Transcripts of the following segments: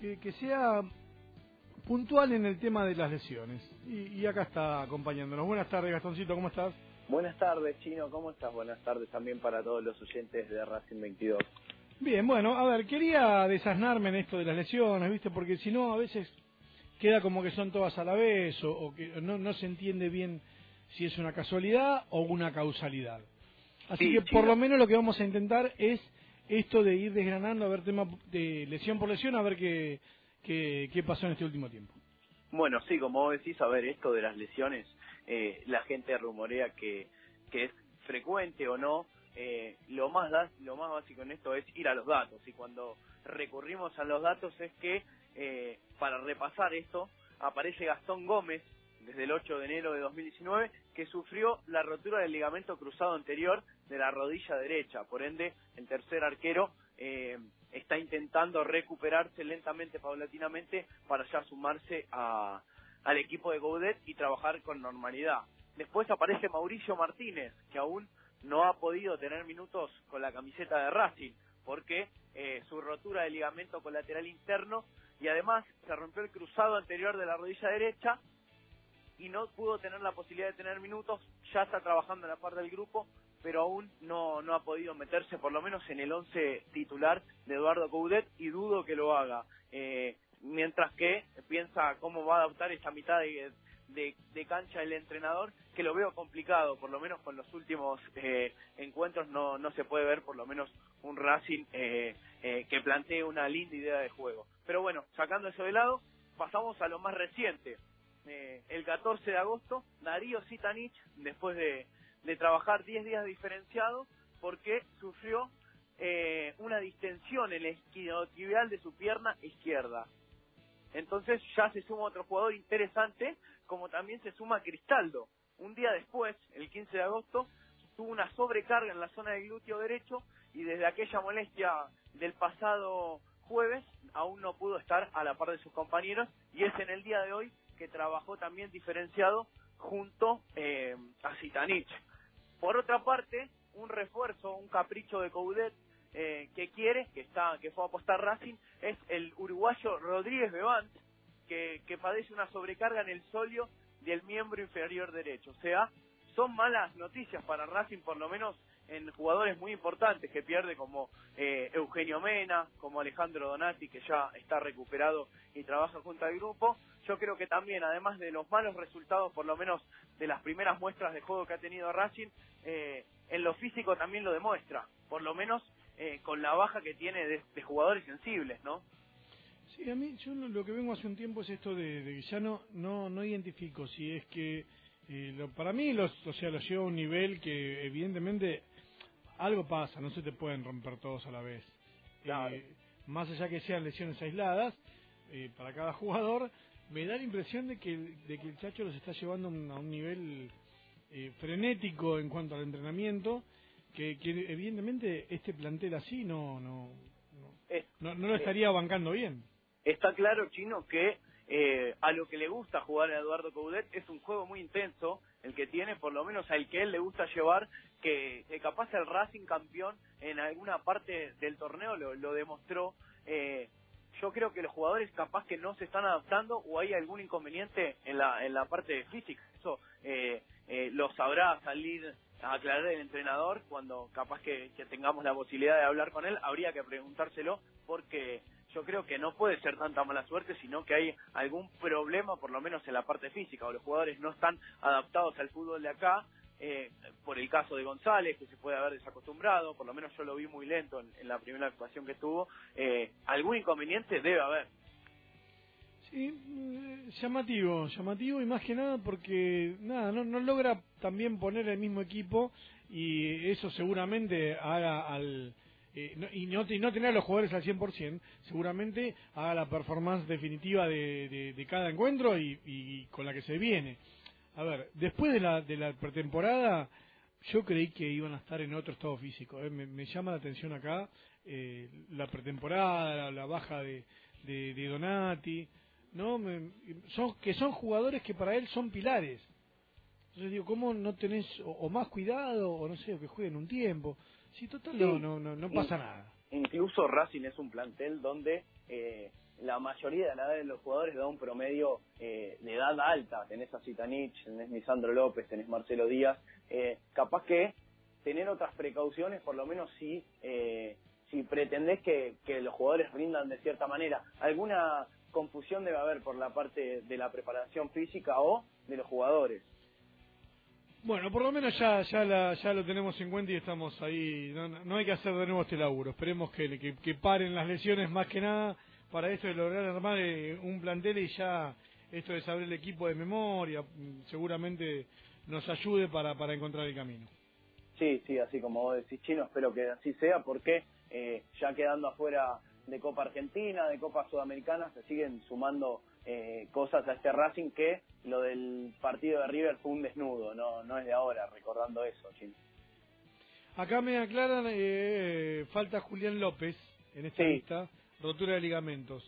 que, que sea puntual en el tema de las lesiones. Y, y acá está acompañándonos. Buenas tardes, Gastoncito, ¿cómo estás? Buenas tardes, Chino, ¿cómo estás? Buenas tardes también para todos los oyentes de Racing 22. Bien, bueno, a ver, quería desasnarme en esto de las lesiones, ¿viste? Porque si no, a veces queda como que son todas a la vez o, o que no, no se entiende bien si es una casualidad o una causalidad. Así Sí, que por lo menos lo que vamos a intentar es esto de ir desgranando, a ver tema de lesión por lesión, a ver qué, qué, qué pasó en este último tiempo. Bueno, sí, como vos decís, a ver, esto de las lesiones, eh, la gente rumorea que, que es frecuente o no. Eh, lo más da- lo más básico en esto es ir a los datos y cuando recurrimos a los datos es que eh, para repasar esto aparece Gastón Gómez desde el 8 de enero de 2019 que sufrió la rotura del ligamento cruzado anterior de la rodilla derecha. Por ende el tercer arquero eh, está intentando recuperarse lentamente paulatinamente para ya sumarse al equipo de Goudet y trabajar con normalidad. Después aparece Mauricio Martínez que aún no ha podido tener minutos con la camiseta de Racing porque eh, su rotura de ligamento colateral interno y además se rompió el cruzado anterior de la rodilla derecha y no pudo tener la posibilidad de tener minutos, ya está trabajando en la parte del grupo, pero aún no, no ha podido meterse por lo menos en el 11 titular de Eduardo Coudet y dudo que lo haga. Eh, mientras que piensa cómo va a adaptar esta mitad de, de, de cancha el entrenador, que lo veo complicado, por lo menos con los últimos eh, encuentros no, no se puede ver por lo menos un Racing eh, eh, que plantee una linda idea de juego. Pero bueno, sacando eso de lado, pasamos a lo más reciente. Eh, el 14 de agosto, Darío Sitanich, después de, trabajar 10 días diferenciado, porque sufrió eh, una distensión en el isquiotibial de su pierna izquierda. Entonces ya se suma otro jugador interesante, como también se suma Cristaldo. Un día después, el 15 de agosto, tuvo una sobrecarga en la zona del glúteo derecho y desde aquella molestia del pasado jueves aún no pudo estar a la par de sus compañeros y es en el día de hoy que trabajó también diferenciado junto eh, a Zitanich. Por otra parte, un refuerzo, un capricho de Coudet eh, que quiere, que está, que fue a apostar Racing, es el uruguayo Rodríguez Bevant, que, que padece una sobrecarga en el solio del miembro inferior derecho. O sea, son malas noticias para Racing, por lo menos en jugadores muy importantes que pierde como eh, Eugenio Mena, como Alejandro Donati, que ya está recuperado y trabaja junto al grupo. Yo creo que también, además de los malos resultados, por lo menos de las primeras muestras de juego que ha tenido Racing, eh, en lo físico también lo demuestra, por lo menos eh, con la baja que tiene de, jugadores sensibles, ¿no? Sí, a mí yo lo lo que vengo hace un tiempo es esto de, de que ya no, no, no identifico si es que eh, lo- para mí los, o sea, los lleva a un nivel que evidentemente algo pasa, no se te pueden romper todos a la vez. Claro. Eh, más allá que sean lesiones aisladas, eh, para cada jugador, me da la impresión de que, el- de que el Chacho los está llevando a un, nivel eh, frenético en cuanto al entrenamiento, que, que evidentemente este plantel así no, no, no, Eh, no, no lo eh, estaría bancando bien. está claro, Chino, que eh, a lo que le gusta jugar a Eduardo Coudet es un juego muy intenso, el que tiene, por lo menos al que él le gusta llevar, que, que capaz el Racing campeón en alguna parte del torneo lo, demostró. Eh, yo creo que los jugadores capaz que no se están adaptando o hay algún inconveniente en la, en la parte física. Eso eh, eh, lo sabrá salir a aclarar el entrenador cuando capaz que, que tengamos la posibilidad de hablar con él. Habría que preguntárselo porque yo creo que no puede ser tanta mala suerte, sino que hay algún problema, por lo menos en la parte física, o los jugadores no están adaptados al fútbol de acá, eh, por el caso de González, que se puede haber desacostumbrado, por lo menos yo lo vi muy lento en, la primera actuación que tuvo, eh, algún inconveniente debe haber. Sí, eh, llamativo, llamativo y más que nada porque nada, no, no logra también poner el mismo equipo y eso seguramente haga al eh, no- y, no, y no tener a los jugadores al 100%, seguramente haga la performance definitiva de, de- cada encuentro y, y con la que se viene. A ver, después de la, de la pretemporada, yo creí que iban a estar en otro estado físico. eh. Me, llama la atención acá eh, la pretemporada, la, baja de, de, de Donati, no, Me- son que son jugadores que para él son pilares. Entonces digo, ¿cómo no tenés o más cuidado o no sé, o que jueguen un tiempo? Si total no, Sí. no, no, no pasa nada. incluso Racing es un plantel donde eh, la mayoría de la edad de los jugadores da un promedio eh, de edad alta. Tenés a Citanich, tenés Lisandro López, tenés Marcelo Díaz. Eh, capaz que tener otras precauciones, por lo menos si, eh, si pretendés que, que los jugadores rindan de cierta manera. ¿Alguna confusión debe haber por la parte de la preparación física o de los jugadores? Bueno, por lo menos ya ya la, ya lo tenemos en cuenta y estamos ahí. No, no hay que hacer de nuevo este laburo. Esperemos que, que, que paren las lesiones más que nada para esto de lograr armar eh, un plantel y ya esto de saber el equipo de memoria mm, seguramente nos ayude para, para encontrar el camino. Sí, sí, así como vos decís, Chino, espero que así sea porque eh, ya quedando afuera de Copa Argentina, de Copa Sudamericana, se siguen sumando eh, cosas a este Racing que lo del partido de River fue un desnudo, no, no es de ahora, recordando eso, Chino. Acá me aclaran, eh, falta Julián López en esta Sí. lista, rotura de ligamentos.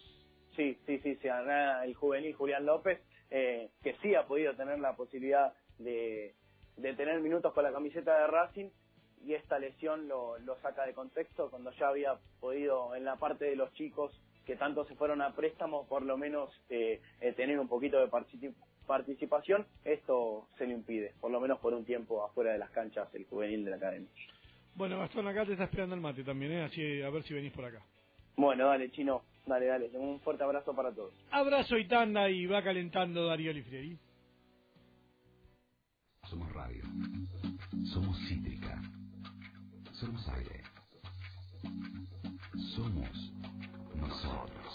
Sí, sí, sí, se gana el juvenil Julián López, eh, que sí ha podido tener la posibilidad de, de tener minutos con la camiseta de Racing y esta lesión lo, lo saca de contexto cuando ya había podido en la parte de los chicos que tanto se fueron a préstamo por lo menos eh, eh, tener un poquito de partici- participación, esto se le impide, por lo menos por un tiempo afuera de las canchas el juvenil de la academia. Bueno, Gastón, acá te está esperando el mate también, ¿eh? así a ver si venís por acá. Bueno, dale, chino, dale, dale, un fuerte abrazo para todos. Abrazo y tanda y va calentando Darío Lifrieri. Somos radio. Somos cítrica. Somos aire. Somos nosotros.